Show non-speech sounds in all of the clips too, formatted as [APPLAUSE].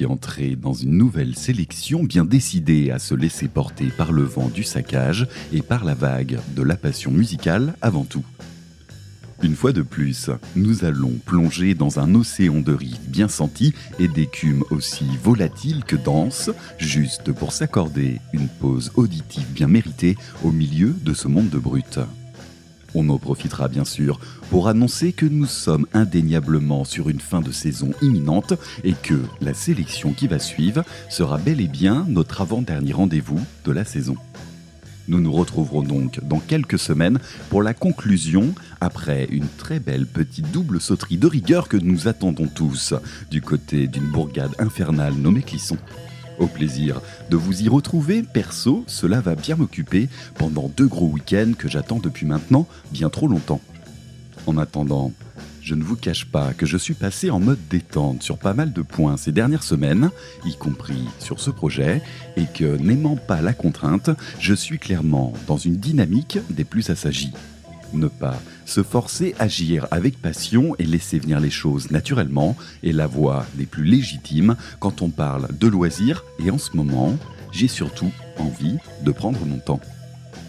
qui entrez dans une nouvelle sélection bien décidée à se laisser porter par le vent du saccage et par la vague de la passion musicale avant tout. Une fois de plus, nous allons plonger dans un océan de rives bien senti et d'écume aussi volatile que dense, juste pour s'accorder une pause auditive bien méritée au milieu de ce monde de brut. On en profitera bien sûr pour annoncer que nous sommes indéniablement sur une fin de saison imminente et que la sélection qui va suivre sera bel et bien notre avant-dernier rendez-vous de la saison. Nous nous retrouverons donc dans quelques semaines pour la conclusion, après une très belle petite double sauterie de rigueur que nous attendons tous, du côté d'une bourgade infernale nommée Clisson. Au plaisir de vous y retrouver, perso, cela va bien m'occuper pendant deux gros week-ends que j'attends depuis maintenant bien trop longtemps. En attendant, je ne vous cache pas que je suis passé en mode détente sur pas mal de points ces dernières semaines, y compris sur ce projet, et que n'aimant pas la contrainte, je suis clairement dans une dynamique des plus assagies. Ne pas se forcer à agir avec passion et laisser venir les choses naturellement est la voie des plus légitimes quand on parle de loisirs et en ce moment, j'ai surtout envie de prendre mon temps.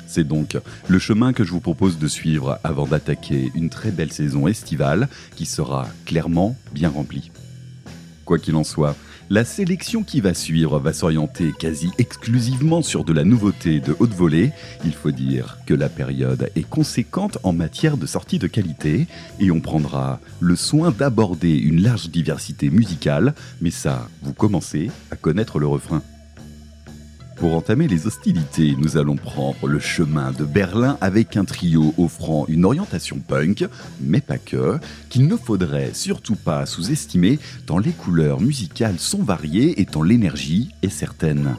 C'est donc le chemin que je vous propose de suivre avant d'attaquer une très belle saison estivale qui sera clairement bien remplie. Quoi qu'il en soit, la sélection qui va suivre va s'orienter quasi exclusivement sur de la nouveauté de haute volée. Il faut dire que la période est conséquente en matière de sortie de qualité et on prendra le soin d'aborder une large diversité musicale, mais ça, vous commencez à connaître le refrain. Pour entamer les hostilités, nous allons prendre le chemin de Berlin avec un trio offrant une orientation punk, mais pas que, qu'il ne faudrait surtout pas sous-estimer tant les couleurs musicales sont variées et tant l'énergie est certaine.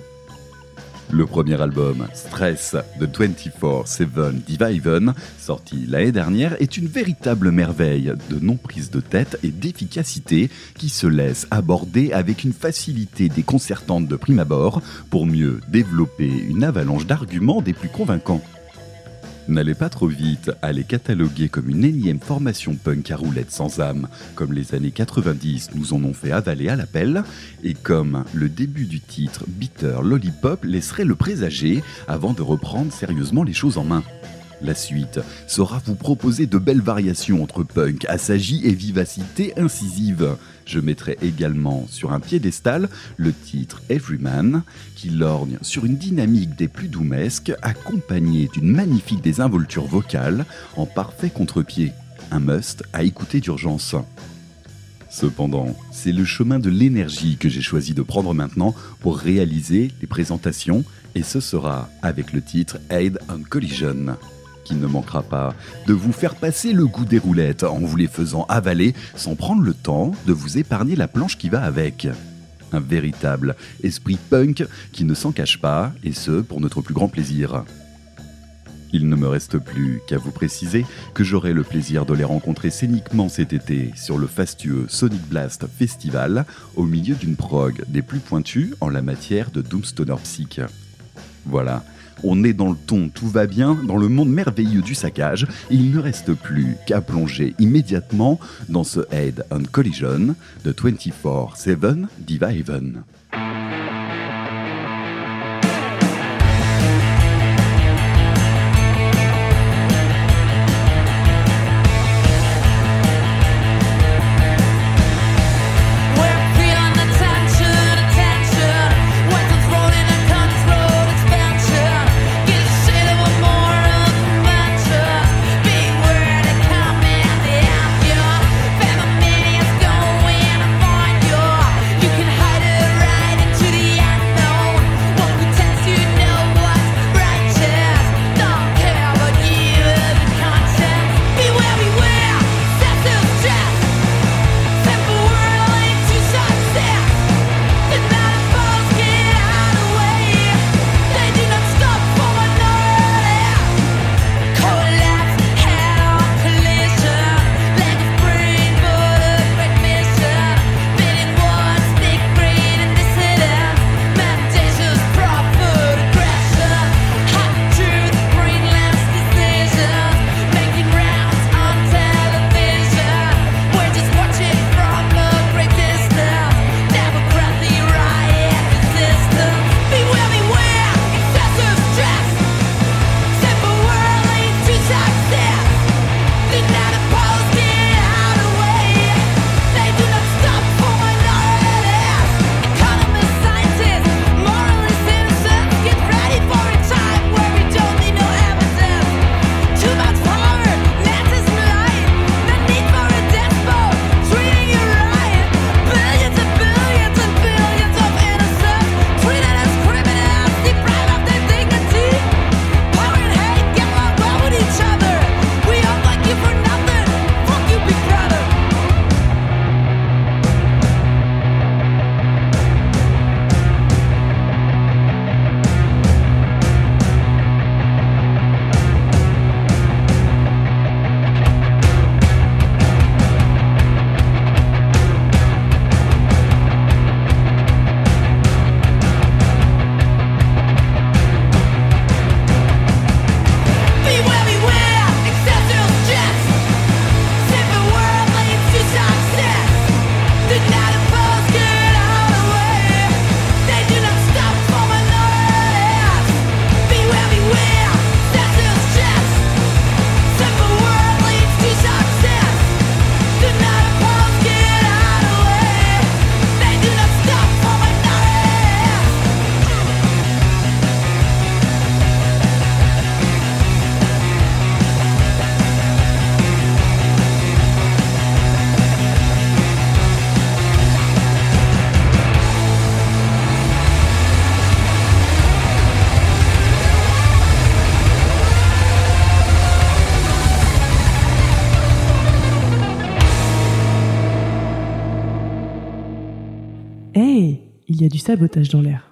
Le premier album, Stress de 24-7 Diviven, sorti l'année dernière, est une véritable merveille de non-prise de tête et d'efficacité qui se laisse aborder avec une facilité déconcertante de prime abord pour mieux développer une avalanche d'arguments des plus convaincants. N'allez pas trop vite les cataloguer comme une énième formation punk à roulettes sans âme, comme les années 90 nous en ont fait avaler à l'appel, et comme le début du titre Bitter Lollipop laisserait le présager avant de reprendre sérieusement les choses en main. La suite saura vous proposer de belles variations entre punk, assagi et vivacité incisive. Je mettrai également sur un piédestal le titre Everyman, qui lorgne sur une dynamique des plus doumesques, accompagnée d'une magnifique désinvolture vocale en parfait contre-pied. Un must à écouter d'urgence. Cependant, c'est le chemin de l'énergie que j'ai choisi de prendre maintenant pour réaliser les présentations, et ce sera avec le titre Aid on Collision qui ne manquera pas de vous faire passer le goût des roulettes en vous les faisant avaler sans prendre le temps de vous épargner la planche qui va avec. Un véritable esprit punk qui ne s'en cache pas, et ce pour notre plus grand plaisir. Il ne me reste plus qu'à vous préciser que j'aurai le plaisir de les rencontrer scéniquement cet été sur le fastueux Sonic Blast Festival, au milieu d'une prog des plus pointues en la matière de Doomstoner Psych. Voilà, on est dans le ton, tout va bien, dans le monde merveilleux du saccage, il ne reste plus qu'à plonger immédiatement dans ce Head on Collision de 24-7 Diva Haven. Sabotage dans l'air.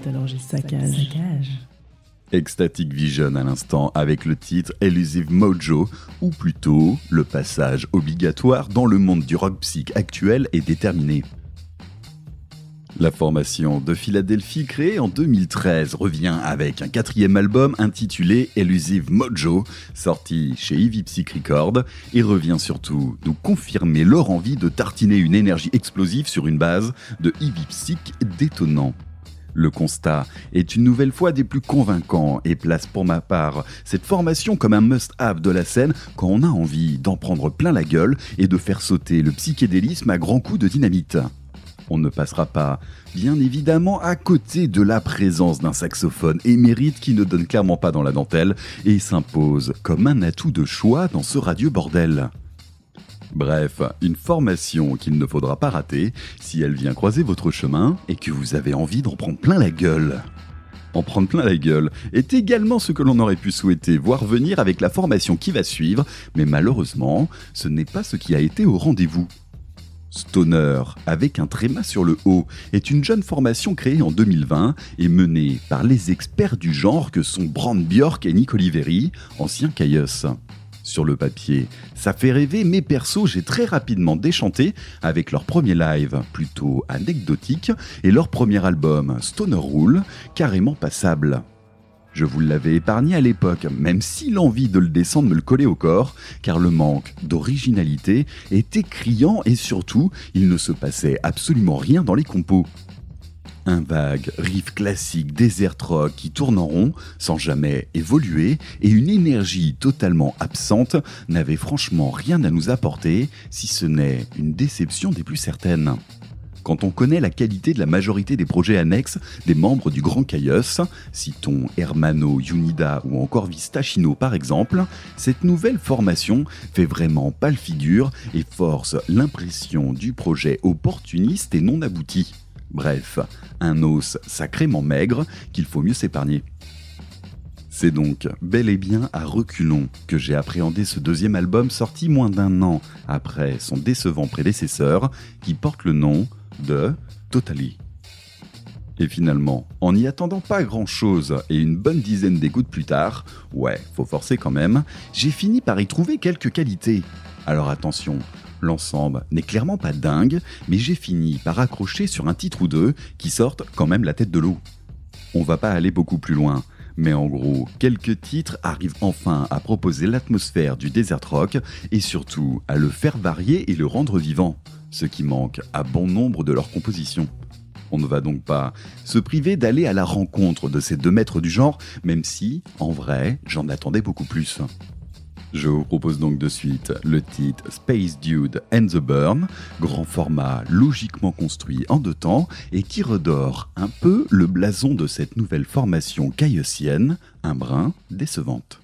Sur Métallurgie Saccage. Saccage. Ecstatic Vision à l'instant avec le titre Elusive Mojo, ou plutôt le passage obligatoire dans le monde du rock psych actuel est déterminé. La formation de Philadelphie créée en 2013 revient avec un quatrième album intitulé Elusive Mojo, sorti chez Ivy Psych Records, et revient surtout nous confirmer leur envie de tartiner une énergie explosive sur une base de Ivy Psych détonnant. Le constat est une nouvelle fois des plus convaincants et place pour ma part cette formation comme un must-have de la scène quand on a envie d'en prendre plein la gueule et de faire sauter le psychédélisme à grands coups de dynamite on ne passera pas, bien évidemment, à côté de la présence d'un saxophone émérite qui ne donne clairement pas dans la dentelle et s'impose comme un atout de choix dans ce radieux bordel. Bref, une formation qu'il ne faudra pas rater si elle vient croiser votre chemin et que vous avez envie d'en prendre plein la gueule. En prendre plein la gueule est également ce que l'on aurait pu souhaiter voir venir avec la formation qui va suivre, mais malheureusement, ce n'est pas ce qui a été au rendez-vous. Stoner, avec un tréma sur le haut, est une jeune formation créée en 2020 et menée par les experts du genre que sont Brand Bjork et Nick Oliveri, anciens. Sur le papier, ça fait rêver, mais perso, j'ai très rapidement déchanté avec leur premier live, plutôt anecdotique, et leur premier album, Stoner Rule, carrément passable. Je vous l'avais épargné à l'époque, même si l'envie de le descendre me le collait au corps, car le manque d'originalité était criant et surtout, il ne se passait absolument rien dans les compos. Un vague riff classique desert rock qui tourne en rond sans jamais évoluer et une énergie totalement absente n'avait franchement rien à nous apporter si ce n'est une déception des plus certaines. Quand on connaît la qualité de la majorité des projets annexes des membres du Grand Caius, citons Hermano, Unida ou encore Vistachino par exemple, cette nouvelle formation fait vraiment pâle figure et force l'impression du projet opportuniste et non abouti. Bref, un os sacrément maigre qu'il faut mieux s'épargner. C'est donc bel et bien à reculons que j'ai appréhendé ce deuxième album sorti moins d'un an après son décevant prédécesseur qui porte le nom de Totally. Et finalement, en n'y attendant pas grand chose et une bonne dizaine d'écoutes plus tard, ouais, faut forcer quand même, j'ai fini par y trouver quelques qualités. Alors attention, l'ensemble n'est clairement pas dingue, mais j'ai fini par accrocher sur un titre ou deux qui sortent quand même la tête de l'eau. On va pas aller beaucoup plus loin, mais en gros, quelques titres arrivent enfin à proposer l'atmosphère du desert rock et surtout à le faire varier et le rendre vivant ce qui manque à bon nombre de leurs compositions. On ne va donc pas se priver d'aller à la rencontre de ces deux maîtres du genre, même si, en vrai, j'en attendais beaucoup plus. Je vous propose donc de suite le titre Space Dude and the Burn, grand format logiquement construit en deux temps et qui redore un peu le blason de cette nouvelle formation caïotienne, un brin décevante.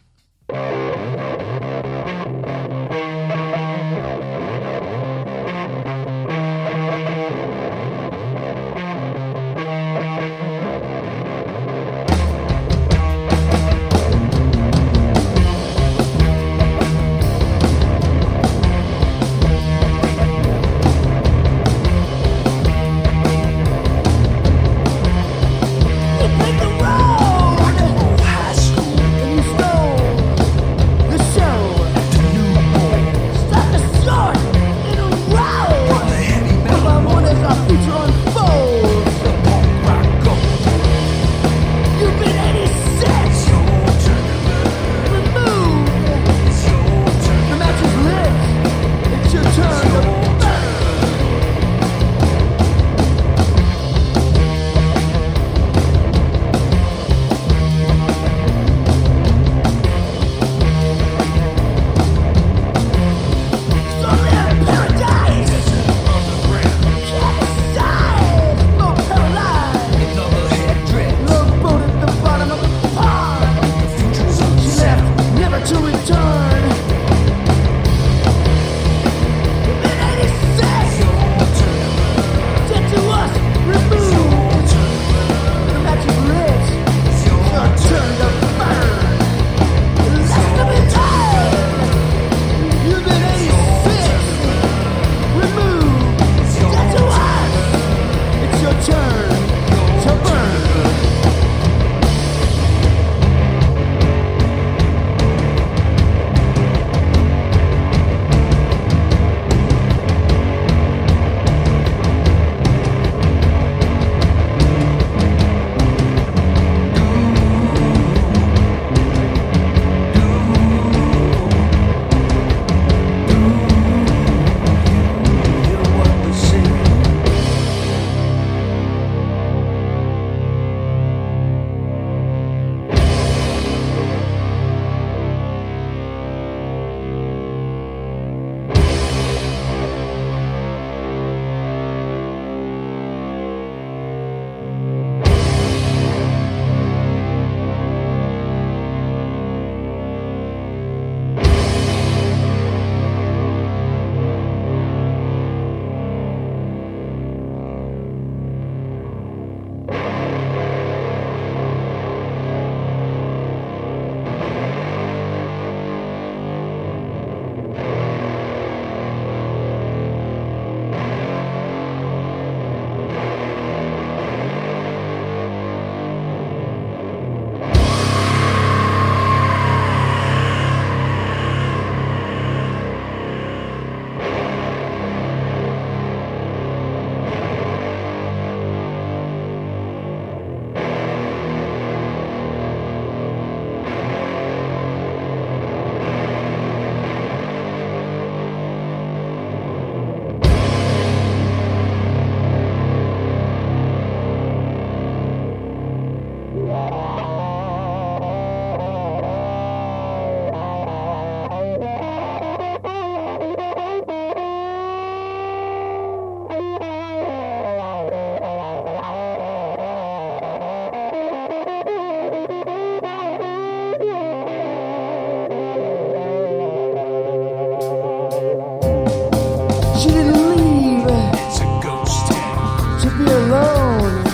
She didn't leave it's a ghost town. to be alone.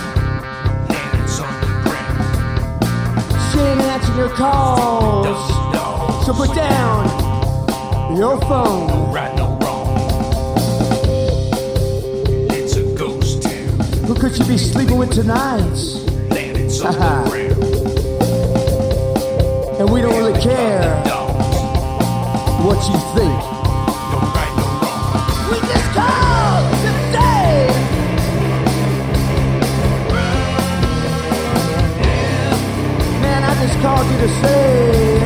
Hands on the ground. She ain't answering your calls. So put down your phone. No right, no wrong. It's a ghost town. Who could she be sleeping with tonight? On the ground. And we don't really care what you think. Called you to say.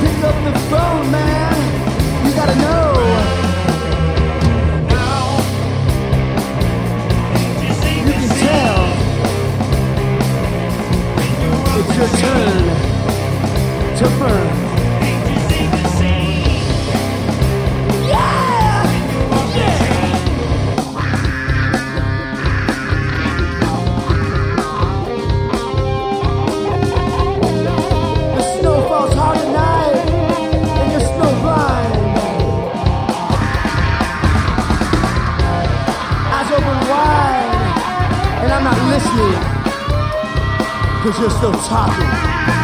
Pick up the phone, man. You gotta know. You can tell. It's your turn to burn. just no talking.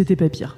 C'était pas pire.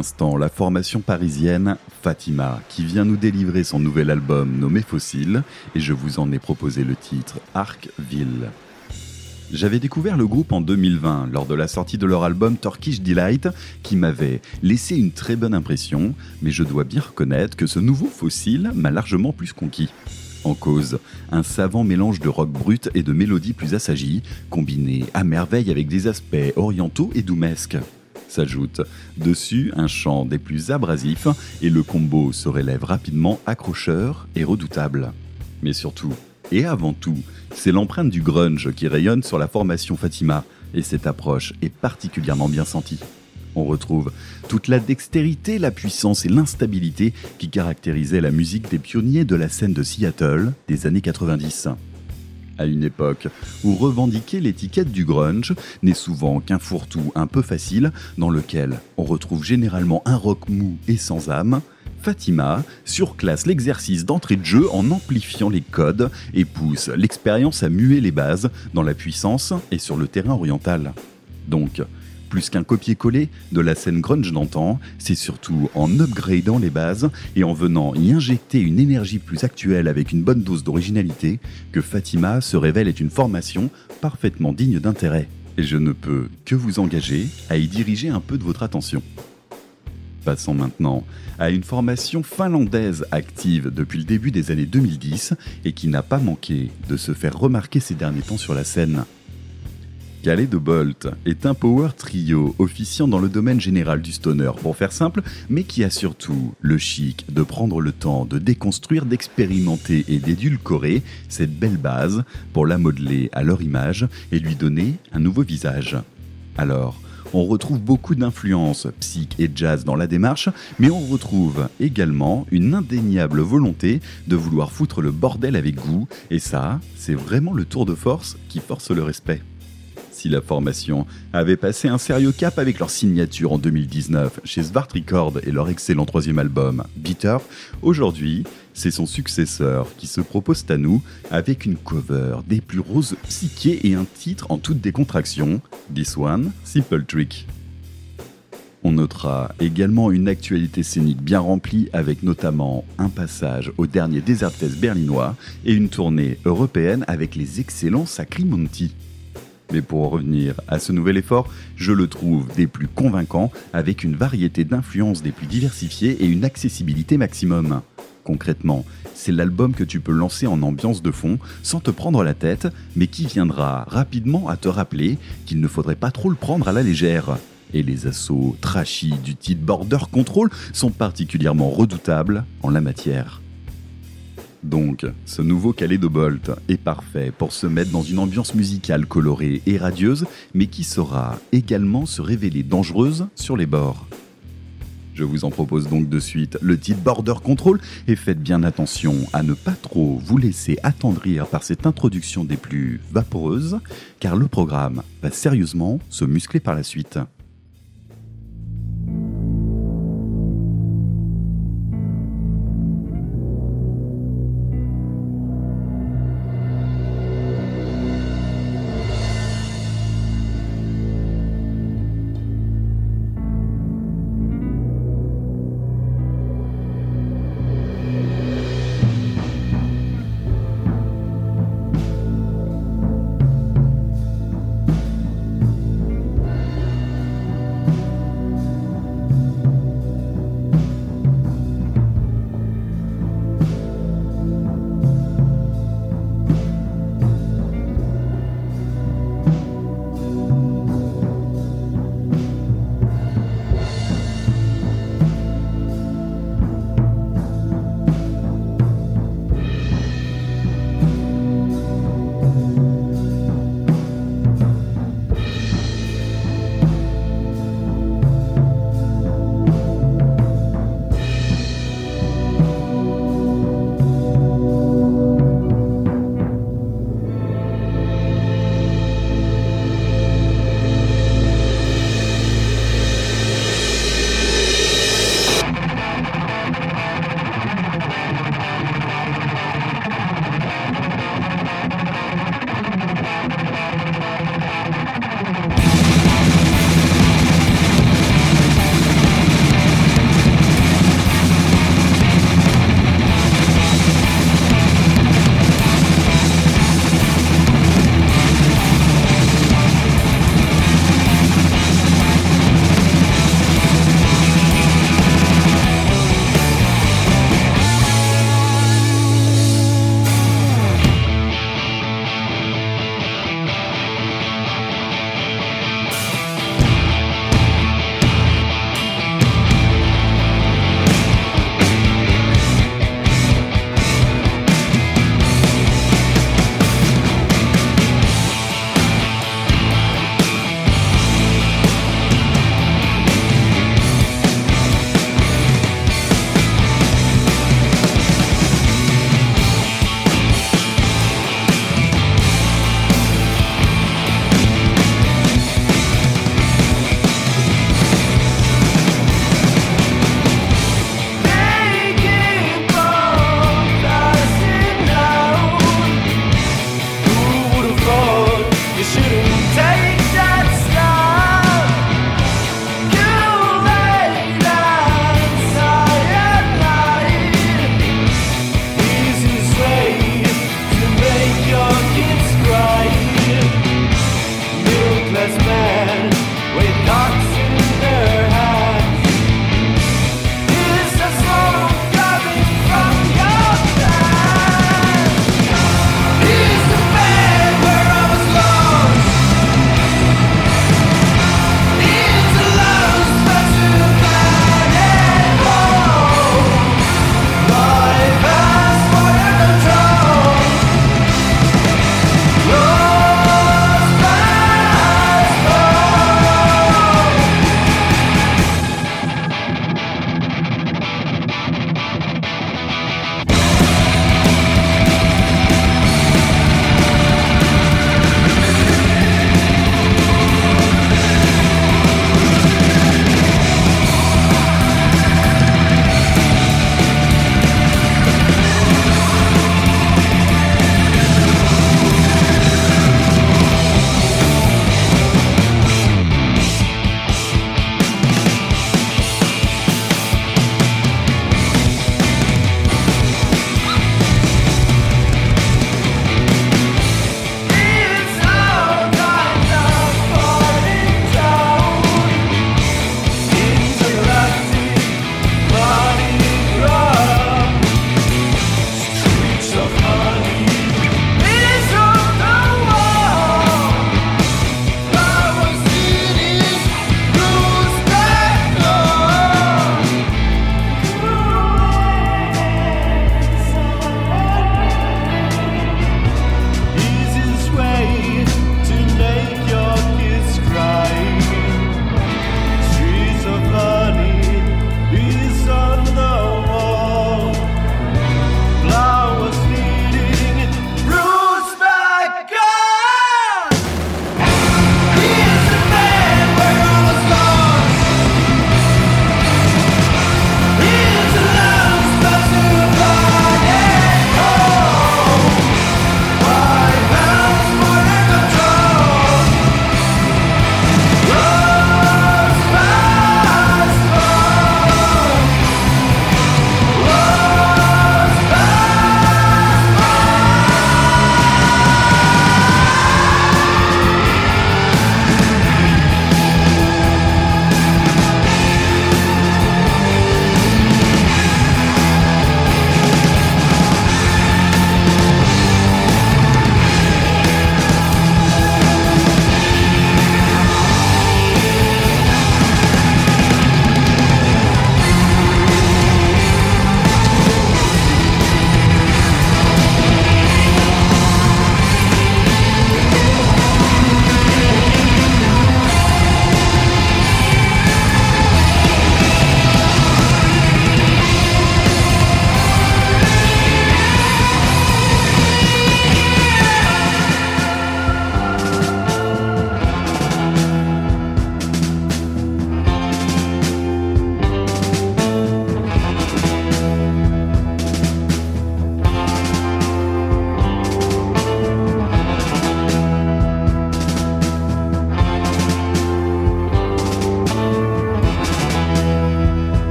L'instant, la formation parisienne Fatima, qui vient nous délivrer son nouvel album nommé Fossile, et je vous en ai proposé le titre Arkville. J'avais découvert le groupe en 2020 lors de la sortie de leur album Turkish Delight qui m'avait laissé une très bonne impression, mais je dois bien reconnaître que ce nouveau fossile m'a largement plus conquis. En cause, un savant mélange de rock brut et de mélodies plus assagies, combinés à merveille avec des aspects orientaux et doumesques. S'ajoute dessus un chant des plus abrasifs et le combo se relève rapidement accrocheur et redoutable. Mais surtout, et avant tout, c'est l'empreinte du grunge qui rayonne sur la formation Fatima, et cette approche est particulièrement bien sentie. On retrouve toute la dextérité, la puissance et l'instabilité qui caractérisaient la musique des pionniers de la scène de Seattle des années 90. À une époque où revendiquer l'étiquette du grunge n'est souvent qu'un fourre-tout un peu facile dans lequel on retrouve généralement un rock mou et sans âme, Fatima surclasse l'exercice d'entrée de jeu en amplifiant les codes et pousse l'expérience à muer les bases dans la puissance et sur le terrain oriental. Donc, plus qu'un copier-coller de la scène grunge d'antan, c'est surtout en upgradant les bases et en venant y injecter une énergie plus actuelle avec une bonne dose d'originalité que Fatima se révèle être une formation parfaitement digne d'intérêt. Et je ne peux que vous engager à y diriger un peu de votre attention. Passons maintenant à une formation finlandaise active depuis le début des années 2010 et qui n'a pas manqué de se faire remarquer ces derniers temps sur la scène. Calais de Bolt est un power trio officiant dans le domaine général du stoner pour faire simple, mais qui a surtout le chic de prendre le temps de déconstruire, d'expérimenter et d'édulcorer cette belle base pour la modeler à leur image et lui donner un nouveau visage. Alors, on retrouve beaucoup d'influences psych et jazz dans la démarche, mais on retrouve également une indéniable volonté de vouloir foutre le bordel avec goût, et ça, c'est vraiment le tour de force qui force le respect. Si la formation avait passé un sérieux cap avec leur signature en 2019 chez Svart Record et leur excellent troisième album, Bitter, aujourd'hui, c'est son successeur qui se propose à nous avec une cover des plus roses psychés et un titre en toute décontraction, This One, Simple Trick. On notera également une actualité scénique bien remplie avec notamment un passage au dernier Desert Fest berlinois et une tournée européenne avec les excellents Sacrimonti. Mais pour revenir à ce nouvel effort, je le trouve des plus convaincants avec une variété d'influences des plus diversifiées et une accessibilité maximum. Concrètement, c'est l'album que tu peux lancer en ambiance de fond sans te prendre la tête, mais qui viendra rapidement à te rappeler qu'il ne faudrait pas trop le prendre à la légère. Et les assauts trashy du titre Border Control sont particulièrement redoutables en la matière. Donc, ce nouveau Calais de Bolt est parfait pour se mettre dans une ambiance musicale colorée et radieuse, mais qui saura également se révéler dangereuse sur les bords. Je vous en propose donc de suite le titre Border Control et faites bien attention à ne pas trop vous laisser attendrir par cette introduction des plus vaporeuses, car le programme va sérieusement se muscler par la suite.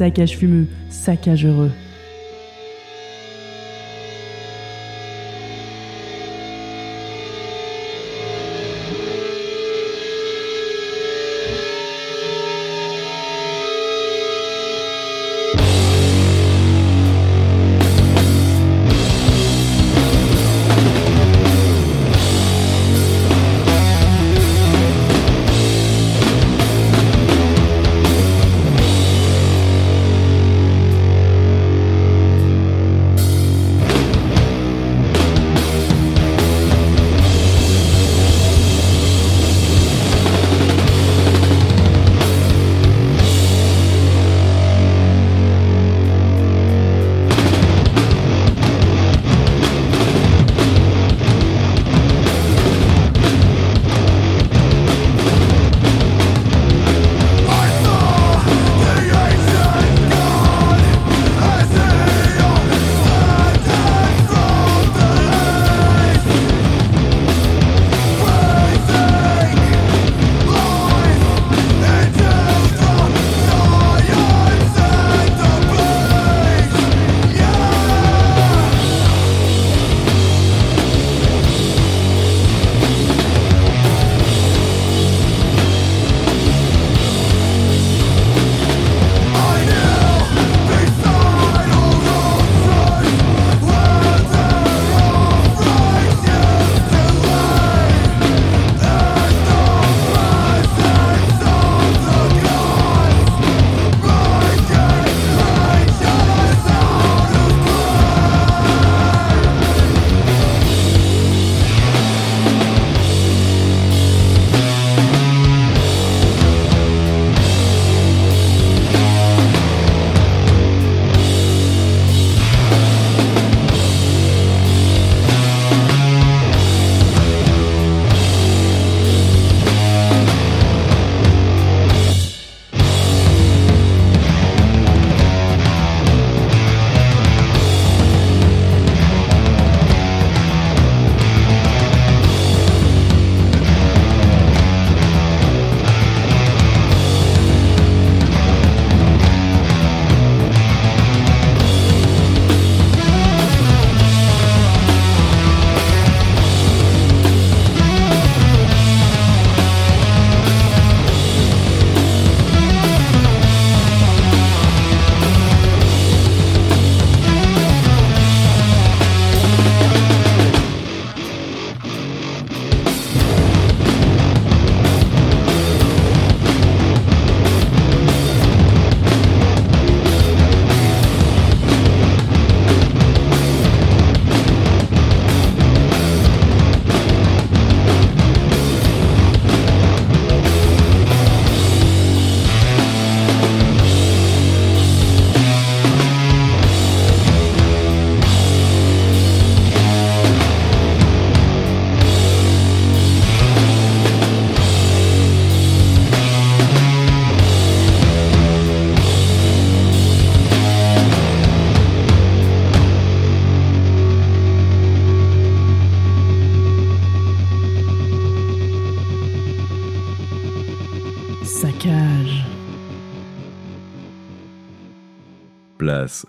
Saccage fumeux, saccage heureux.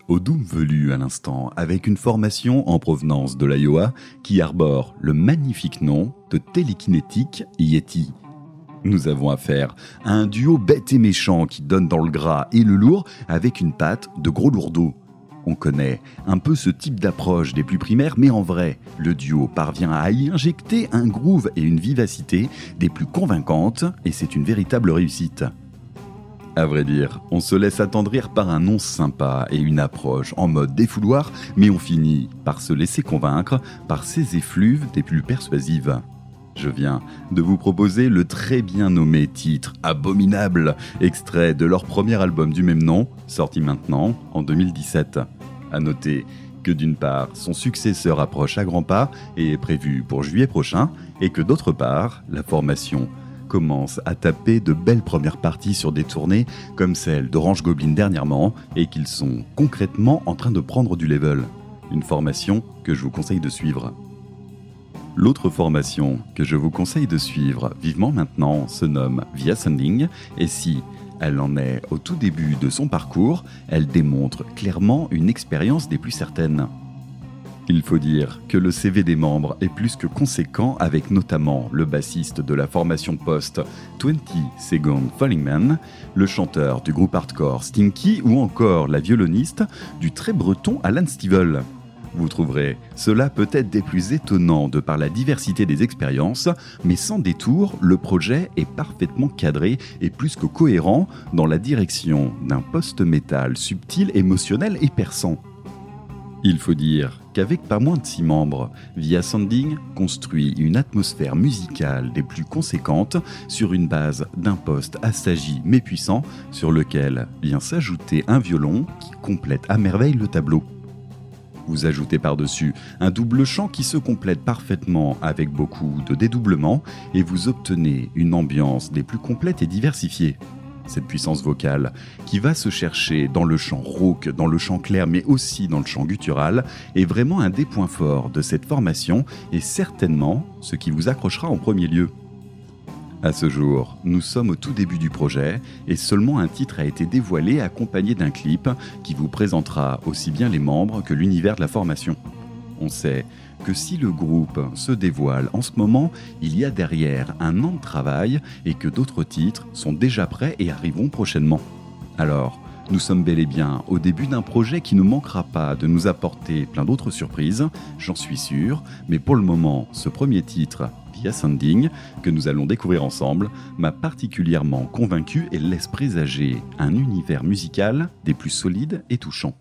Au Doom velu à l'instant, avec une formation en provenance de l'Iowa qui arbore le magnifique nom de Télékinétique Yeti. Nous avons affaire à un duo bête et méchant qui donne dans le gras et le lourd avec une patte de gros lourdeau. On connaît un peu ce type d'approche des plus primaires, mais en vrai, le duo parvient à y injecter un groove et une vivacité des plus convaincantes, et c'est une véritable réussite. À vrai dire, on se laisse attendrir par un nom sympa et une approche en mode défouloir, mais on finit par se laisser convaincre par ces effluves des plus persuasives. Je viens de vous proposer le très bien nommé titre Abominable, extrait de leur premier album du même nom, sorti maintenant en 2017. À noter que d'une part, son successeur approche à grands pas et est prévu pour juillet prochain, et que d'autre part, la formation commence à taper de belles premières parties sur des tournées comme celle d'Orange Goblin dernièrement, et qu'ils sont concrètement en train de prendre du level. Une formation que je vous conseille de suivre. L'autre formation que je vous conseille de suivre vivement maintenant se nomme Via Sending, et si Elle en est au tout début de son parcours, elle démontre clairement une expérience des plus certaines. Il faut dire que le CV des membres est plus que conséquent avec notamment le bassiste de la formation post 20 Second Falling Man, le chanteur du groupe hardcore Stinky ou encore la violoniste du très breton Alan Stivell. Vous trouverez cela peut-être des plus étonnants de par la diversité des expériences, mais sans détour, le projet est parfaitement cadré et plus que cohérent dans la direction d'un post-métal subtil, émotionnel et perçant. Il faut dire qu'avec pas moins de six membres, Via Sanding construit une atmosphère musicale des plus conséquentes sur une base d'un poste assagi mais puissant sur lequel vient s'ajouter un violon qui complète à merveille le tableau. Vous ajoutez par-dessus un double chant qui se complète parfaitement avec beaucoup de dédoublement et vous obtenez une ambiance des plus complètes et diversifiées cette puissance vocale, qui va se chercher dans le chant rauque, dans le chant clair, mais aussi dans le chant guttural, est vraiment un des points forts de cette formation et certainement ce qui vous accrochera en premier lieu. À ce jour, nous sommes au tout début du projet et seulement un titre a été dévoilé accompagné d'un clip qui vous présentera aussi bien les membres que l'univers de la formation. On sait que si le groupe se dévoile en ce moment, il y a derrière un an de travail et que d'autres titres sont déjà prêts et arriveront prochainement. Alors, nous sommes bel et bien au début d'un projet qui ne manquera pas de nous apporter plein d'autres surprises, j'en suis sûr, mais pour le moment, ce premier titre, Via Sanding, que nous allons découvrir ensemble, m'a particulièrement convaincu et laisse présager un univers musical des plus solides et touchants.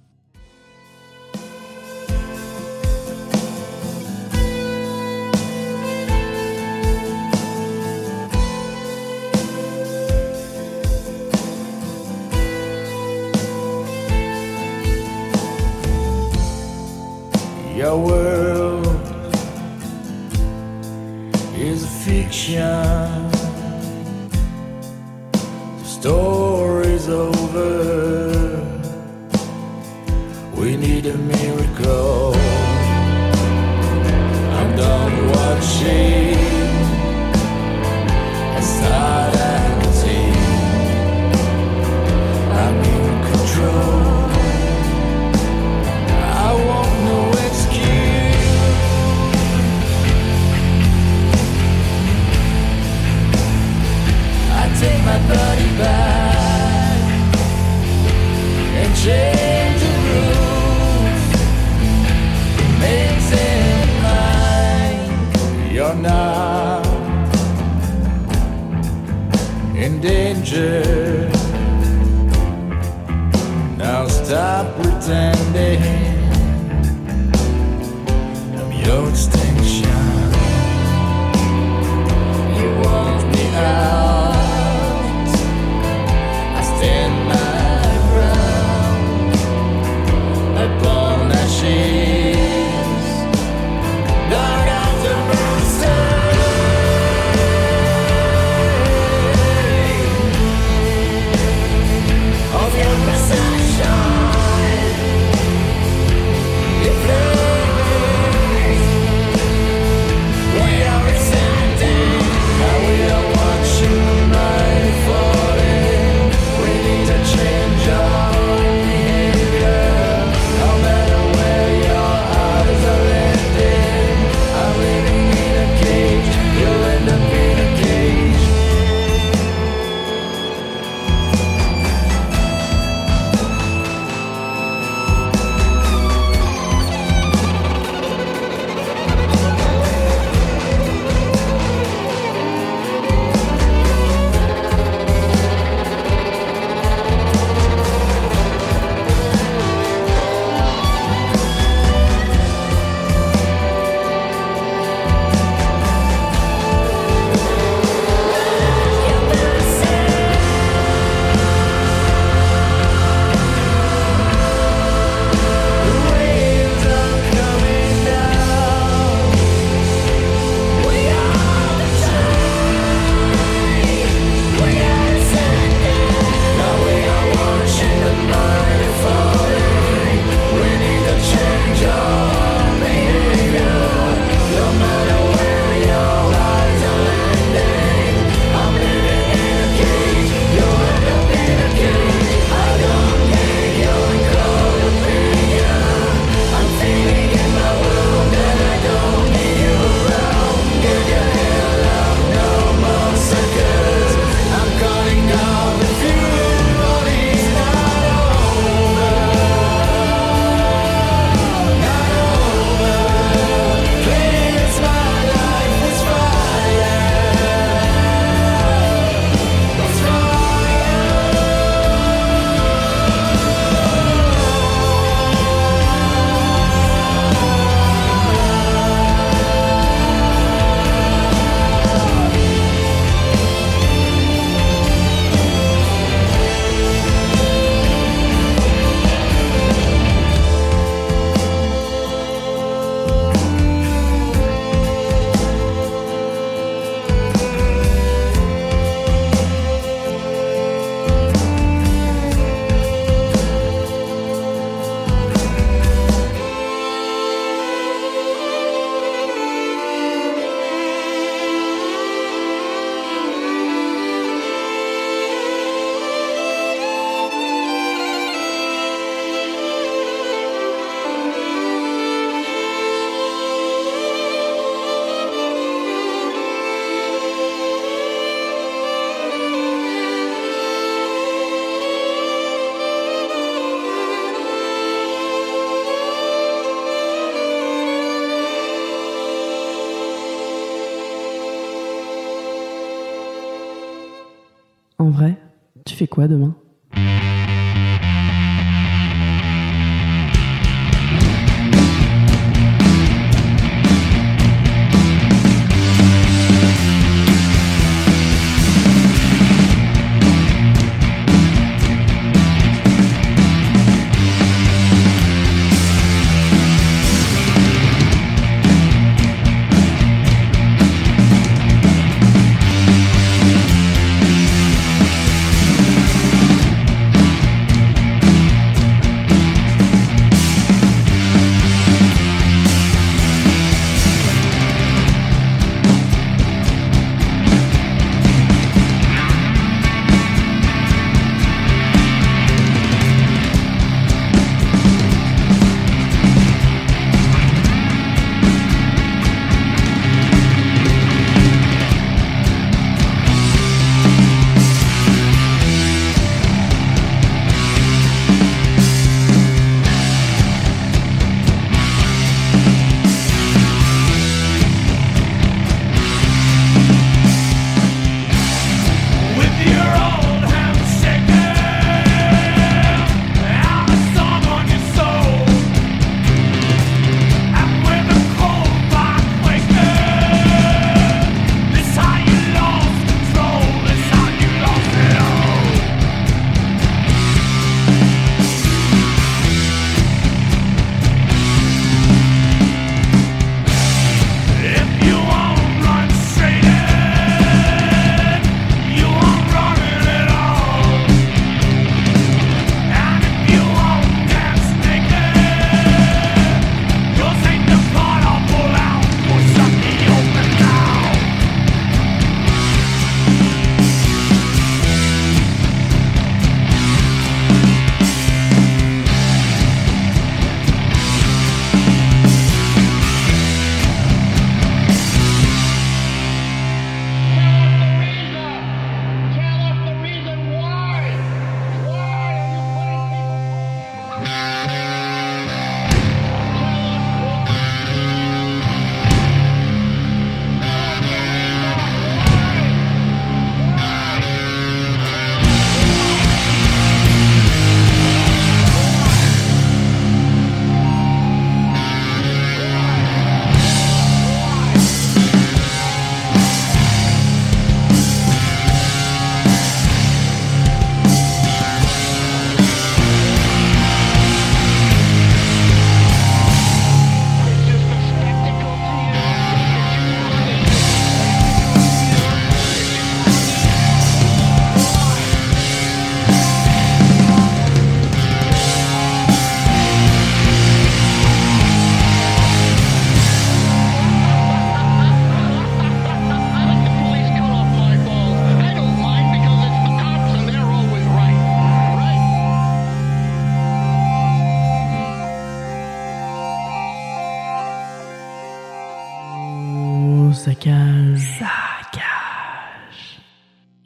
Quoi demain?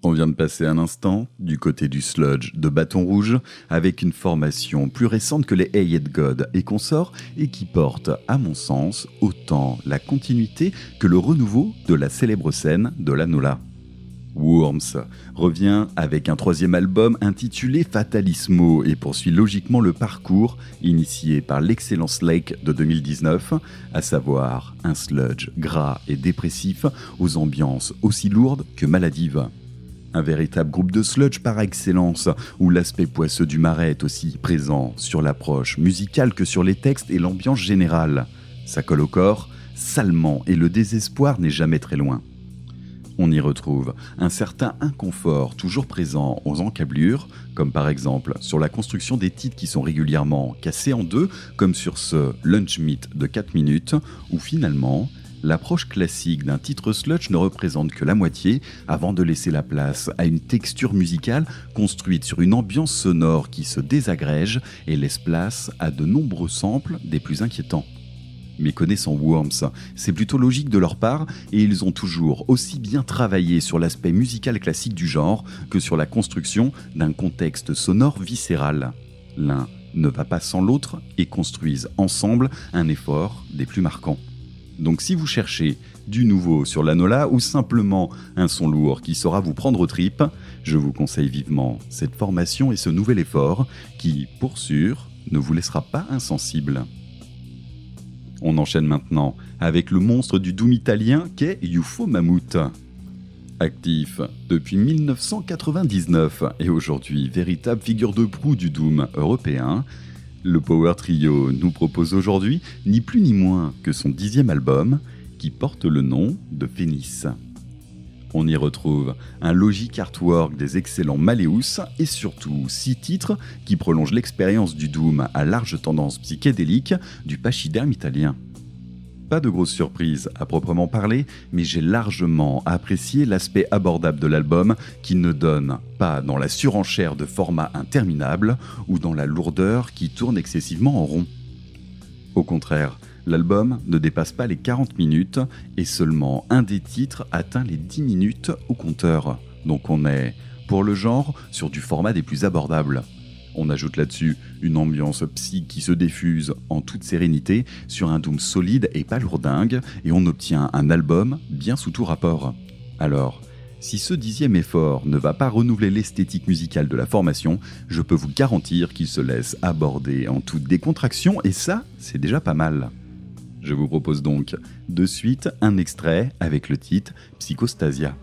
On vient de passer un instant du côté du sludge de Bâton Rouge avec une formation plus récente que les Ayed God et consorts et qui porte, à mon sens, autant la continuité que le renouveau de la célèbre scène de la Nola. Worms revient avec un troisième album intitulé Fatalismo et poursuit logiquement le parcours initié par l'Excellence Lake de 2019, à savoir un sludge gras et dépressif aux ambiances aussi lourdes que maladives. Un véritable groupe de sludge par excellence, où l'aspect poisseux du marais est aussi présent sur l'approche musicale que sur les textes et l'ambiance générale. Ça colle au corps, salement, et le désespoir n'est jamais très loin. On y retrouve un certain inconfort toujours présent aux encablures, comme par exemple sur la construction des titres qui sont régulièrement cassés en deux, comme sur ce Lunch Meet de 4 minutes, où finalement l'approche classique d'un titre sludge ne représente que la moitié avant de laisser la place à une texture musicale construite sur une ambiance sonore qui se désagrège et laisse place à de nombreux samples des plus inquiétants. Mais connaissant Worms, c'est plutôt logique de leur part et ils ont toujours aussi bien travaillé sur l'aspect musical classique du genre que sur la construction d'un contexte sonore viscéral. L'un ne va pas sans l'autre et construisent ensemble un effort des plus marquants. Donc si vous cherchez du nouveau sur l'Anola ou simplement un son lourd qui saura vous prendre aux tripes, Je vous conseille vivement cette formation et ce nouvel effort qui, pour sûr, ne vous laissera pas insensible. On enchaîne maintenant avec le monstre du doom italien qu'est Yufo Mammoth. Actif depuis 1999 et aujourd'hui véritable figure de proue du doom européen, le Power Trio nous propose aujourd'hui ni plus ni moins que son dixième album qui porte le nom de Phénix. On y retrouve un logique artwork des excellents Maleus et surtout six titres qui prolongent l'expérience du Doom à large tendance psychédélique du pachyderme italien. Pas de grosse surprise à proprement parler, mais j'ai largement apprécié l'aspect abordable de l'album qui ne donne pas dans la surenchère de formats interminables ou dans la lourdeur qui tourne excessivement en rond. Au contraire, l'album ne dépasse pas les 40 minutes et seulement un des titres atteint les 10 minutes au compteur. Donc on est, pour le genre, sur du format des plus abordables. On ajoute là-dessus une ambiance psy qui se diffuse en toute sérénité sur un doom solide et pas lourdingue, et on obtient un album bien sous tout rapport. Alors, si ce dixième effort ne va pas renouveler l'esthétique musicale de la formation, je peux vous garantir qu'il se laisse aborder en toute décontraction, et ça, c'est déjà pas mal. Je vous propose donc de suite un extrait avec le titre Psychostasia.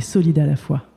Solide à la fois.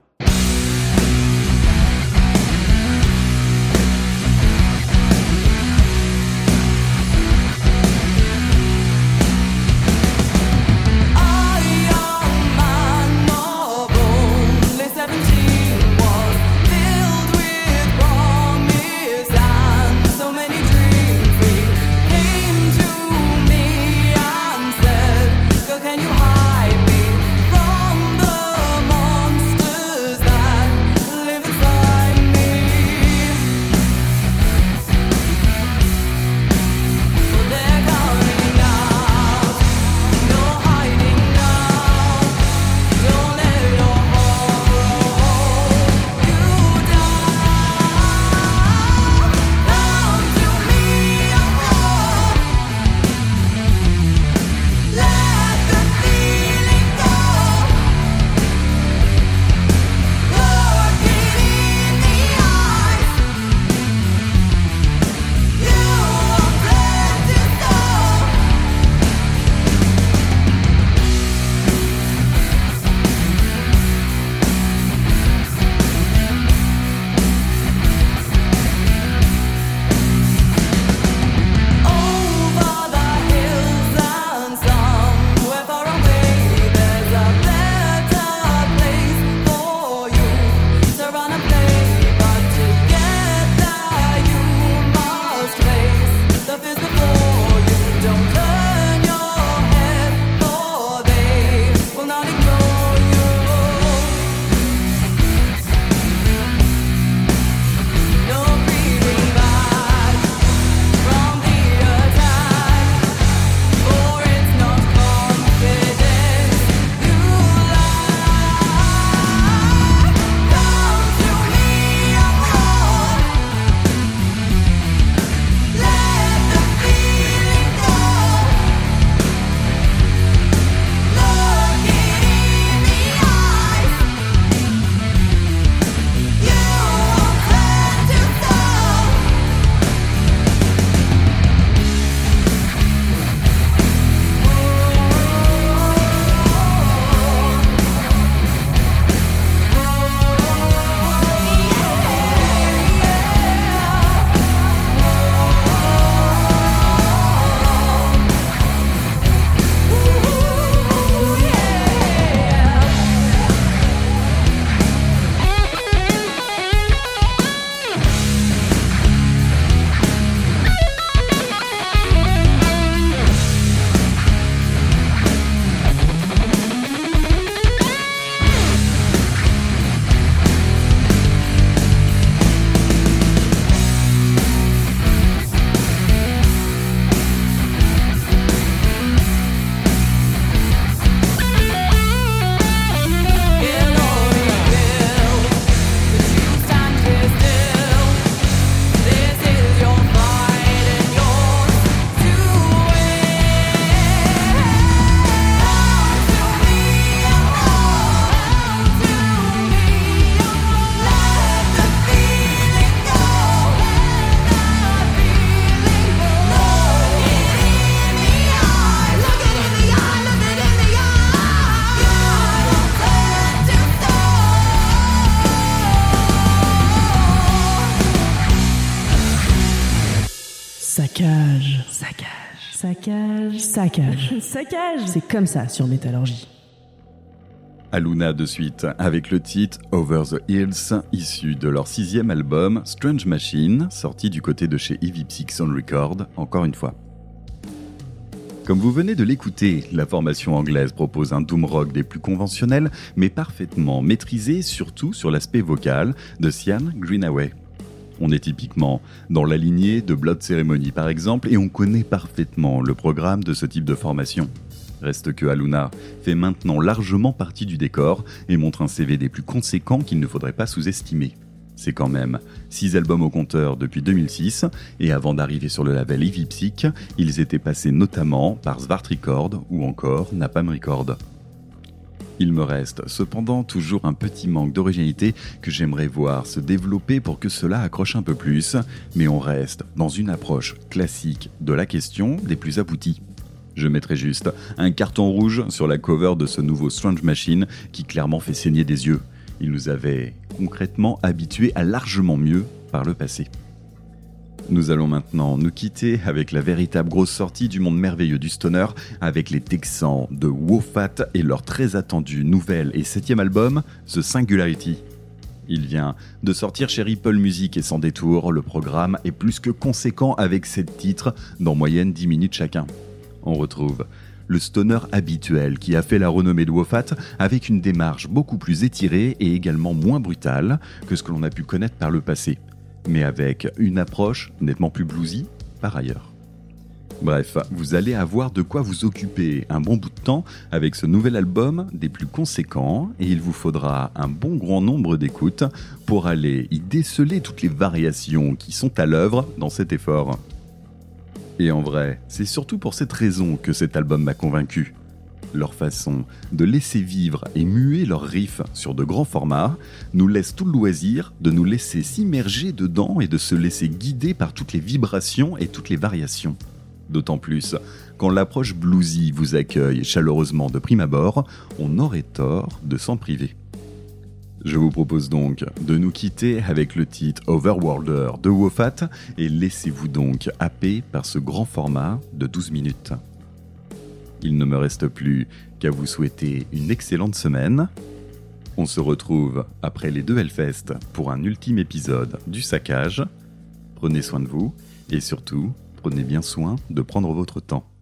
Saccage. [LAUGHS] Saccage. C'est comme ça sur Métallurgie. Aluna de suite, avec le titre Over the Hills, issu de leur sixième album Strange Machine, sorti du côté de chez Evie Psych Sound Record, encore une fois. Comme vous venez de l'écouter, la formation anglaise propose un doom rock des plus conventionnels, mais parfaitement maîtrisé, surtout sur l'aspect vocal, de Sian Greenaway. On est typiquement dans la lignée de Blood Ceremony par exemple, et on connaît parfaitement le programme de ce type de formation. Reste que Aluna fait maintenant largement partie du décor et montre un CV des plus conséquents qu'il ne faudrait pas sous-estimer. C'est quand même 6 albums au compteur depuis 2006, et avant d'arriver sur le label Evie Psych, ils étaient passés notamment par Svart Record ou encore Napalm Record. Il me reste cependant toujours un petit manque d'originalité que j'aimerais voir se développer pour que cela accroche un peu plus, mais on reste dans une approche classique de la question des plus aboutis. Je mettrai juste un carton rouge sur la cover de ce nouveau Strange Machine qui clairement fait saigner des yeux. Il nous avait concrètement habitués à largement mieux par le passé. Nous allons maintenant nous quitter avec la véritable grosse sortie du monde merveilleux du stoner avec les Texans de Wofat et leur très attendu nouvel et septième album, The Singularity. Il vient de sortir chez Ripple Music et sans détour, le programme est plus que conséquent avec 7 titres d'en moyenne 10 minutes chacun. On retrouve le stoner habituel qui a fait la renommée de Wofat avec une démarche beaucoup plus étirée et également moins brutale que ce que l'on a pu connaître par le passé, mais avec une approche nettement plus bluesy par ailleurs. Bref, vous allez avoir de quoi vous occuper un bon bout de temps avec ce nouvel album des plus conséquents et il vous faudra un bon grand nombre d'écoutes pour aller y déceler toutes les variations qui sont à l'œuvre dans cet effort. Et en vrai, c'est surtout pour cette raison que cet album m'a convaincu. Leur façon de laisser vivre et muer leurs riffs sur de grands formats nous laisse tout le loisir de nous laisser s'immerger dedans et de se laisser guider par toutes les vibrations et toutes les variations. D'autant plus, quand l'approche bluesy vous accueille chaleureusement de prime abord, on aurait tort de s'en priver. Je vous propose donc de nous quitter avec le titre Overworlder de Wofat et laissez-vous donc happer par ce grand format de 12 minutes. Il ne me reste plus qu'à vous souhaiter une excellente semaine. On se retrouve après les deux Hellfest pour un ultime épisode du saccage. Prenez soin de vous et surtout, prenez bien soin de prendre votre temps.